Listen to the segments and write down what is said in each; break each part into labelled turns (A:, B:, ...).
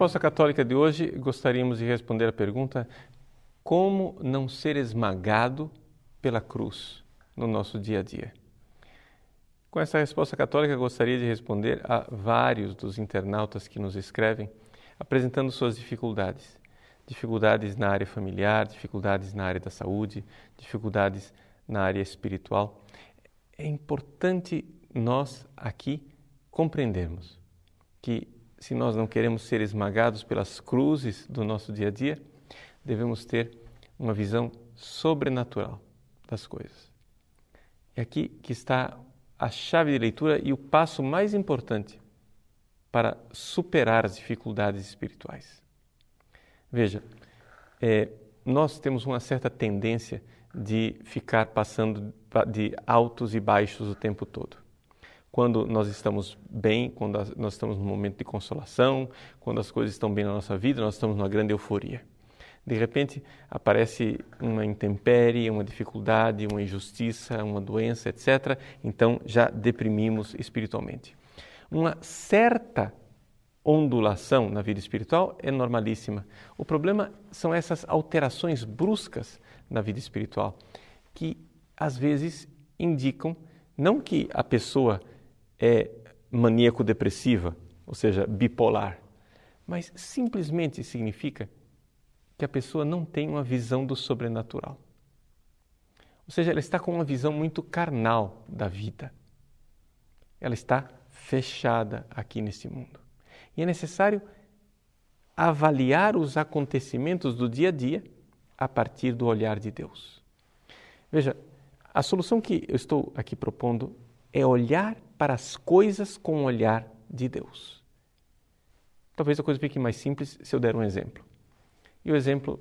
A: resposta católica de hoje, gostaríamos de responder a pergunta: como não ser esmagado pela cruz no nosso dia a dia? Com essa resposta católica, gostaria de responder a vários dos internautas que nos escrevem, apresentando suas dificuldades. Dificuldades na área familiar, dificuldades na área da saúde, dificuldades na área espiritual. É importante nós aqui compreendermos que se nós não queremos ser esmagados pelas cruzes do nosso dia a dia, devemos ter uma visão sobrenatural das coisas. É aqui que está a chave de leitura e o passo mais importante para superar as dificuldades espirituais. Veja, é, nós temos uma certa tendência de ficar passando de altos e baixos o tempo todo quando nós estamos bem, quando nós estamos num momento de consolação, quando as coisas estão bem na nossa vida, nós estamos numa grande euforia. De repente aparece uma intempérie, uma dificuldade, uma injustiça, uma doença, etc. Então já deprimimos espiritualmente. Uma certa ondulação na vida espiritual é normalíssima. O problema são essas alterações bruscas na vida espiritual que às vezes indicam não que a pessoa é maníaco-depressiva, ou seja, bipolar, mas simplesmente significa que a pessoa não tem uma visão do sobrenatural. Ou seja, ela está com uma visão muito carnal da vida. Ela está fechada aqui neste mundo. E é necessário avaliar os acontecimentos do dia a dia a partir do olhar de Deus. Veja, a solução que eu estou aqui propondo é olhar para as coisas com o olhar de Deus. Talvez a coisa fique mais simples se eu der um exemplo. E o exemplo,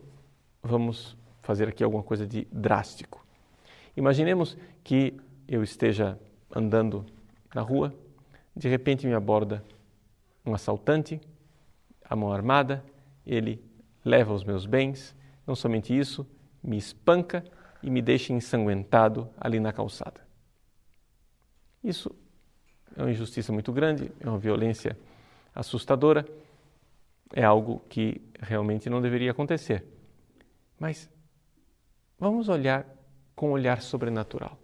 A: vamos fazer aqui alguma coisa de drástico. Imaginemos que eu esteja andando na rua, de repente me aborda um assaltante, a mão armada, ele leva os meus bens, não somente isso, me espanca e me deixa ensanguentado ali na calçada. Isso é uma injustiça muito grande, é uma violência assustadora, é algo que realmente não deveria acontecer. Mas vamos olhar com um olhar sobrenatural.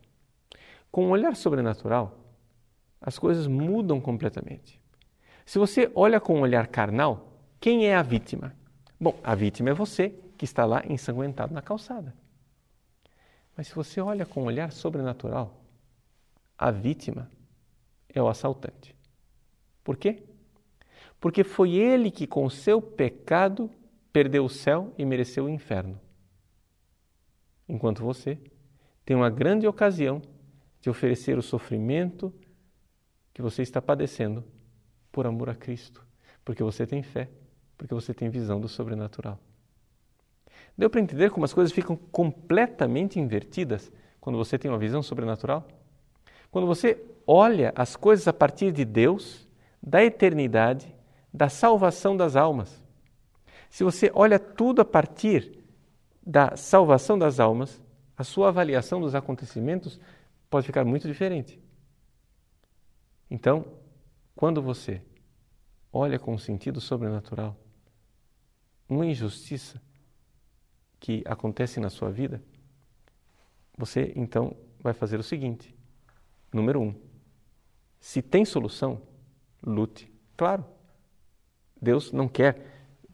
A: Com um olhar sobrenatural, as coisas mudam completamente. Se você olha com um olhar carnal, quem é a vítima? Bom, a vítima é você que está lá ensanguentado na calçada. Mas se você olha com um olhar sobrenatural, a vítima é o assaltante. Por quê? Porque foi ele que, com seu pecado, perdeu o céu e mereceu o inferno. Enquanto você tem uma grande ocasião de oferecer o sofrimento que você está padecendo por amor a Cristo, porque você tem fé, porque você tem visão do sobrenatural. Deu para entender como as coisas ficam completamente invertidas quando você tem uma visão sobrenatural? Quando você olha as coisas a partir de Deus, da eternidade, da salvação das almas. Se você olha tudo a partir da salvação das almas, a sua avaliação dos acontecimentos pode ficar muito diferente. Então, quando você olha com um sentido sobrenatural uma injustiça que acontece na sua vida, você então vai fazer o seguinte: número um, se tem solução, lute. Claro, Deus não quer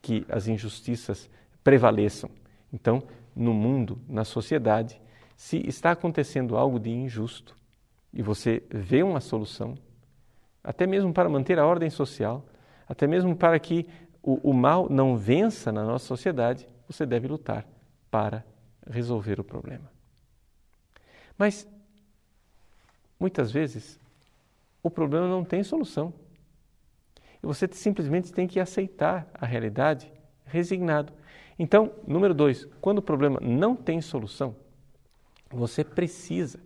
A: que as injustiças prevaleçam. Então, no mundo, na sociedade, se está acontecendo algo de injusto e você vê uma solução, até mesmo para manter a ordem social, até mesmo para que o, o mal não vença na nossa sociedade, você deve lutar para resolver o problema. Mas, muitas vezes, o problema não tem solução. E você simplesmente tem que aceitar a realidade resignado. Então, número dois, quando o problema não tem solução, você precisa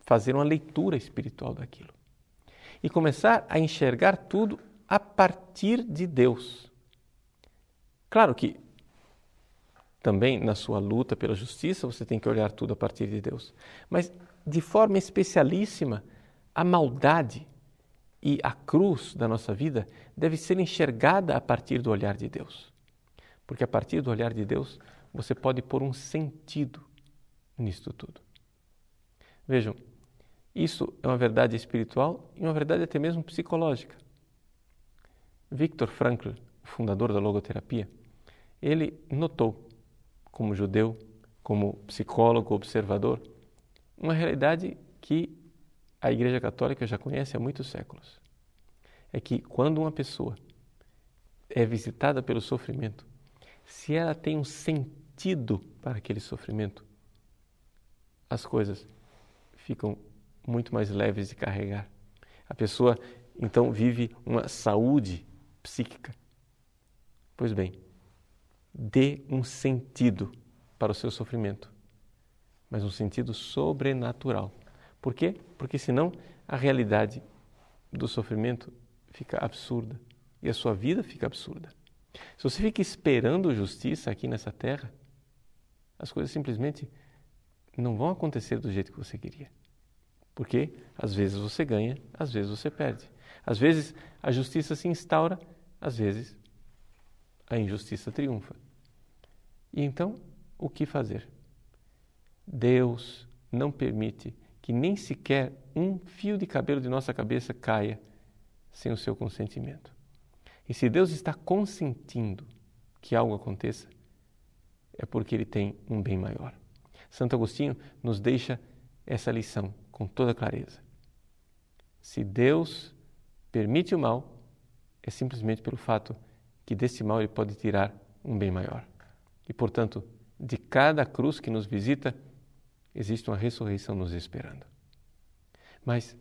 A: fazer uma leitura espiritual daquilo e começar a enxergar tudo a partir de Deus. Claro que também na sua luta pela justiça você tem que olhar tudo a partir de Deus, mas de forma especialíssima a maldade E a cruz da nossa vida deve ser enxergada a partir do olhar de Deus. Porque a partir do olhar de Deus, você pode pôr um sentido nisto tudo. Vejam, isso é uma verdade espiritual e uma verdade até mesmo psicológica. Viktor Frankl, fundador da logoterapia, ele notou, como judeu, como psicólogo observador, uma realidade que a Igreja Católica já conhece há muitos séculos. É que quando uma pessoa é visitada pelo sofrimento, se ela tem um sentido para aquele sofrimento, as coisas ficam muito mais leves de carregar. A pessoa então vive uma saúde psíquica. Pois bem, dê um sentido para o seu sofrimento, mas um sentido sobrenatural. Por quê? Porque senão a realidade do sofrimento fica absurda e a sua vida fica absurda. Se você fica esperando justiça aqui nessa terra, as coisas simplesmente não vão acontecer do jeito que você queria. Porque às vezes você ganha, às vezes você perde. Às vezes a justiça se instaura, às vezes a injustiça triunfa. E então, o que fazer? Deus não permite que nem sequer um fio de cabelo de nossa cabeça caia sem o seu consentimento. E se Deus está consentindo que algo aconteça, é porque Ele tem um bem maior. Santo Agostinho nos deixa essa lição com toda clareza. Se Deus permite o mal, é simplesmente pelo fato que desse mal Ele pode tirar um bem maior. E, portanto, de cada cruz que nos visita, existe uma ressurreição nos esperando. Mas,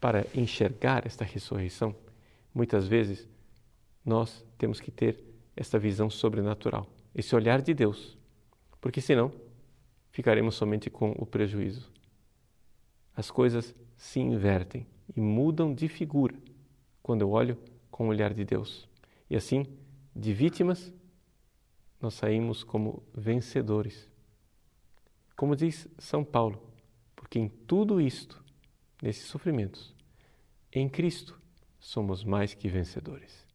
A: para enxergar esta ressurreição, muitas vezes nós temos que ter esta visão sobrenatural, esse olhar de Deus, porque senão ficaremos somente com o prejuízo. As coisas se invertem e mudam de figura quando eu olho com o olhar de Deus. E assim, de vítimas, nós saímos como vencedores. Como diz São Paulo, porque em tudo isto, nesses sofrimentos, em Cristo, somos mais que vencedores.